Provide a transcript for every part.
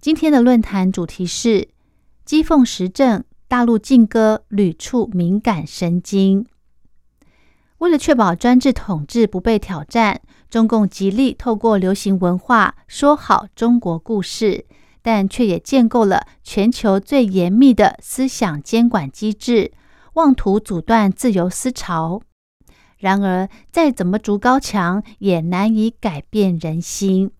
今天的论坛主题是讥讽时政，大陆禁歌屡触敏感神经。为了确保专制统治不被挑战，中共极力透过流行文化说好中国故事，但却也建构了全球最严密的思想监管机制，妄图阻断自由思潮。然而，再怎么筑高墙，也难以改变人心。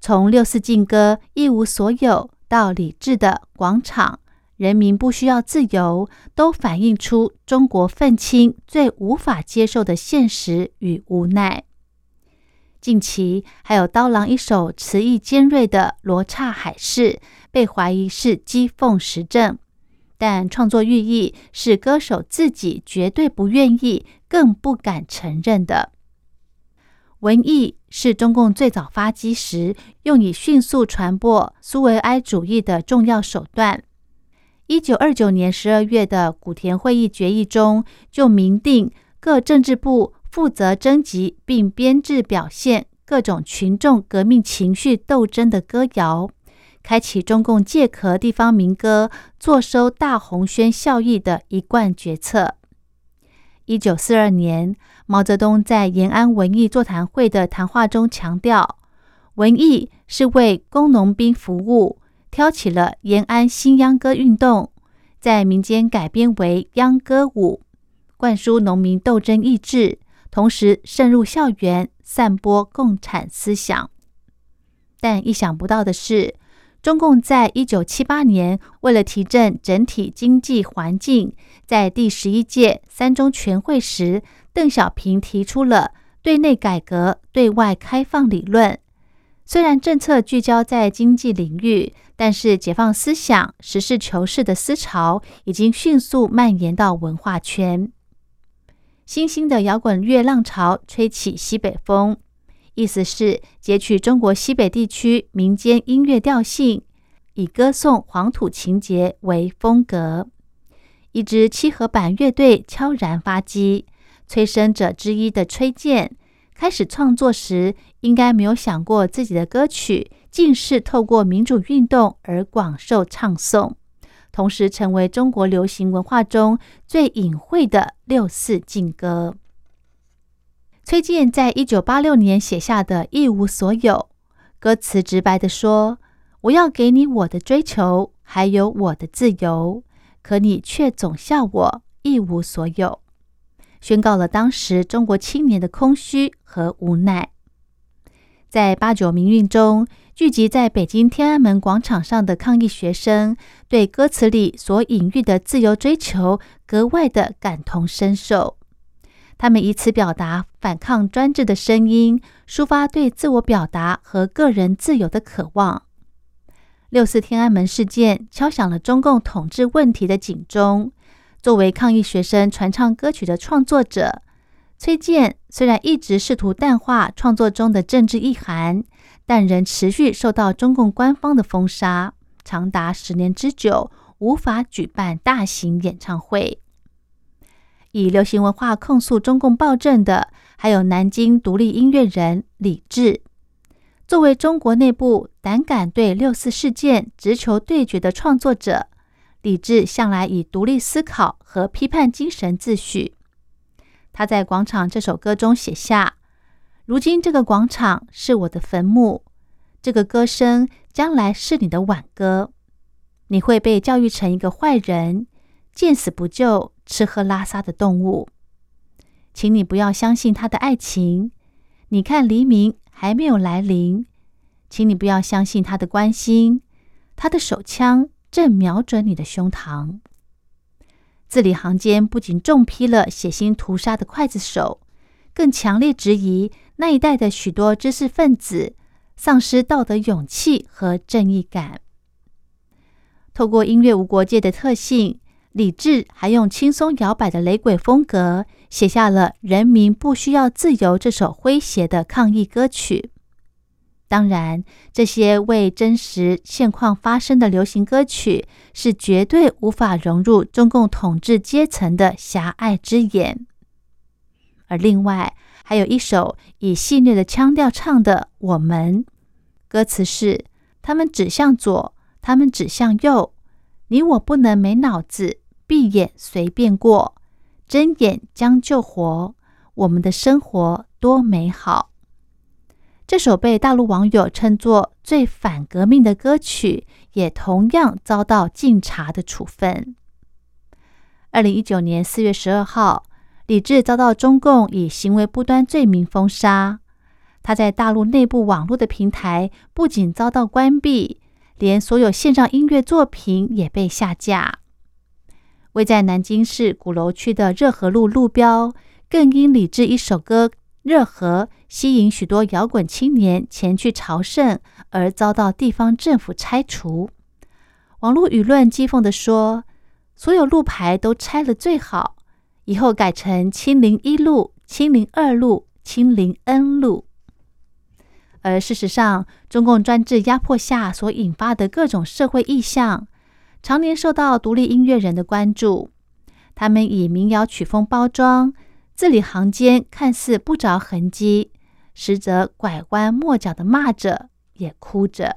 从六四禁歌一无所有到理智的广场，人民不需要自由，都反映出中国愤青最无法接受的现实与无奈。近期还有刀郎一首词意尖锐的《罗刹海市》，被怀疑是讥讽时政。但创作寓意是歌手自己绝对不愿意、更不敢承认的。文艺是中共最早发迹时用以迅速传播苏维埃主义的重要手段。一九二九年十二月的古田会议决议中就明定，各政治部负责征集并编制表现各种群众革命情绪斗争的歌谣。开启中共借壳地方民歌坐收大红宣效益的一贯决策。一九四二年，毛泽东在延安文艺座谈会的谈话中强调，文艺是为工农兵服务，挑起了延安新秧歌运动，在民间改编为秧歌舞，灌输农民斗争意志，同时渗入校园，散播共产思想。但意想不到的是。中共在一九七八年，为了提振整体经济环境，在第十一届三中全会时，邓小平提出了对内改革、对外开放理论。虽然政策聚焦在经济领域，但是解放思想、实事求是的思潮已经迅速蔓延到文化圈。新兴的摇滚乐浪潮吹起西北风。意思是截取中国西北地区民间音乐调性，以歌颂黄土情节为风格。一支七合板乐队悄然发迹，催生者之一的崔健开始创作时，应该没有想过自己的歌曲竟是透过民主运动而广受唱颂，同时成为中国流行文化中最隐晦的六四禁歌。崔健在一九八六年写下的《一无所有》，歌词直白的说：“我要给你我的追求，还有我的自由，可你却总笑我一无所有。”宣告了当时中国青年的空虚和无奈。在八九民运中，聚集在北京天安门广场上的抗议学生，对歌词里所隐喻的自由追求格外的感同身受。他们以此表达反抗专制的声音，抒发对自我表达和个人自由的渴望。六四天安门事件敲响了中共统治问题的警钟。作为抗议学生传唱歌曲的创作者，崔健虽然一直试图淡化创作中的政治意涵，但仍持续受到中共官方的封杀，长达十年之久，无法举办大型演唱会。以流行文化控诉中共暴政的，还有南京独立音乐人李志。作为中国内部胆敢对六四事件直球对决的创作者，李志向来以独立思考和批判精神自诩。他在《广场》这首歌中写下：“如今这个广场是我的坟墓，这个歌声将来是你的挽歌。你会被教育成一个坏人，见死不救。”吃喝拉撒的动物，请你不要相信他的爱情。你看黎明还没有来临，请你不要相信他的关心。他的手枪正瞄准你的胸膛。字里行间不仅重批了血腥屠杀的刽子手，更强烈质疑那一代的许多知识分子丧失道德勇气和正义感。透过音乐无国界的特性，李志还用轻松摇摆的雷鬼风格，写下了《人民不需要自由》这首诙谐的抗议歌曲。当然，这些为真实现况发声的流行歌曲，是绝对无法融入中共统治阶层的狭隘之眼。而另外，还有一首以戏谑的腔调唱的《我们》，歌词是：“他们指向左，他们指向右，你我不能没脑子，闭眼随便过，睁眼将就活，我们的生活多美好。”这首被大陆网友称作最反革命的歌曲，也同样遭到禁查的处分。二零一九年四月十二号，李志遭到中共以行为不端罪名封杀。他在大陆内部网络的平台不仅遭到关闭，连所有线上音乐作品也被下架。位在南京市鼓楼区的热河路路标，更因李志一首歌。热河吸引许多摇滚青年前去朝圣，而遭到地方政府拆除。网络舆论讥讽地说：“所有路牌都拆了最好，以后改成清零一路、清零二路、清零 N 路。”而事实上，中共专制压迫下所引发的各种社会意象，常年受到独立音乐人的关注。他们以民谣曲风包装。字里行间看似不着痕迹，实则拐弯抹角的骂着，也哭着。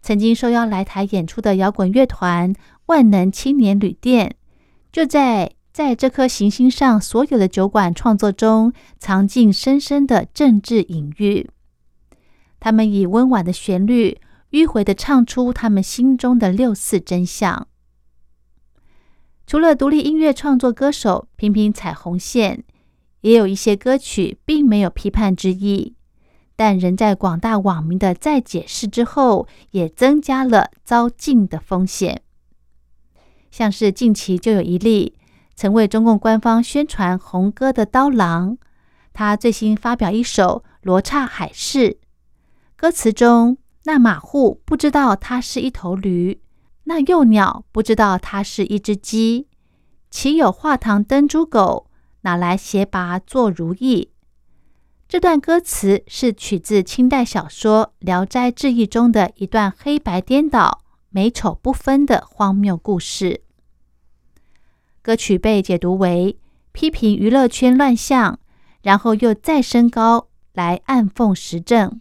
曾经受邀来台演出的摇滚乐团万能青年旅店，就在在这颗行星上所有的酒馆创作中，藏进深深的政治隐喻。他们以温婉的旋律，迂回的唱出他们心中的六四真相。除了独立音乐创作歌手频频踩红线，也有一些歌曲并没有批判之意，但仍在广大网民的再解释之后，也增加了遭禁的风险。像是近期就有一例曾为中共官方宣传红歌的刀郎，他最新发表一首《罗刹海市》，歌词中那马户不知道它是一头驴。那幼鸟不知道它是一只鸡，岂有画堂灯珠狗？哪来鞋拔做如意？这段歌词是取自清代小说《聊斋志异》中的一段黑白颠倒、美丑不分的荒谬故事。歌曲被解读为批评娱乐圈乱象，然后又再升高来暗讽时政。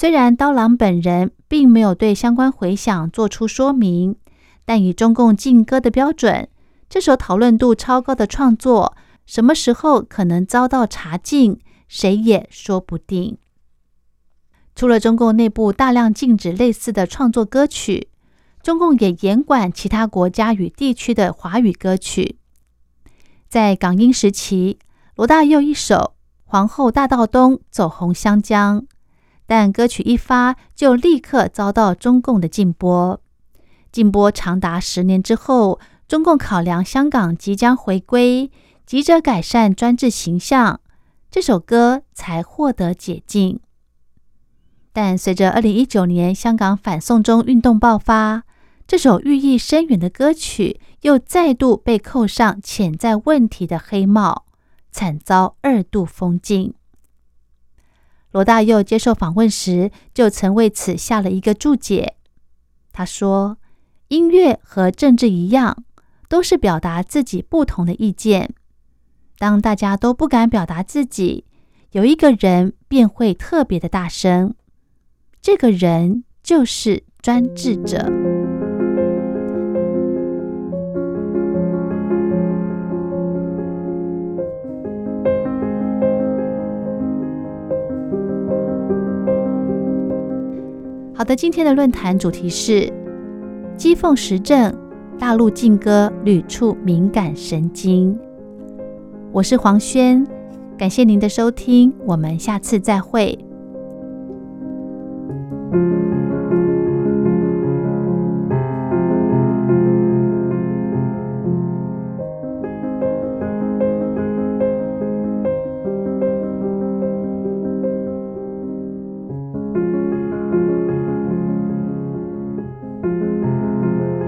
虽然刀郎本人并没有对相关回响做出说明，但以中共禁歌的标准，这首讨论度超高的创作，什么时候可能遭到查禁，谁也说不定。除了中共内部大量禁止类似的创作歌曲，中共也严管其他国家与地区的华语歌曲。在港英时期，罗大佑一首《皇后大道东》走红湘江。但歌曲一发，就立刻遭到中共的禁播。禁播长达十年之后，中共考量香港即将回归，急着改善专制形象，这首歌才获得解禁。但随着二零一九年香港反送中运动爆发，这首寓意深远的歌曲又再度被扣上潜在问题的黑帽，惨遭二度封禁。罗大佑接受访问时，就曾为此下了一个注解。他说：“音乐和政治一样，都是表达自己不同的意见。当大家都不敢表达自己，有一个人便会特别的大声，这个人就是专制者。”好的，今天的论坛主题是讥讽时政，大陆劲歌屡触敏感神经。我是黄轩，感谢您的收听，我们下次再会。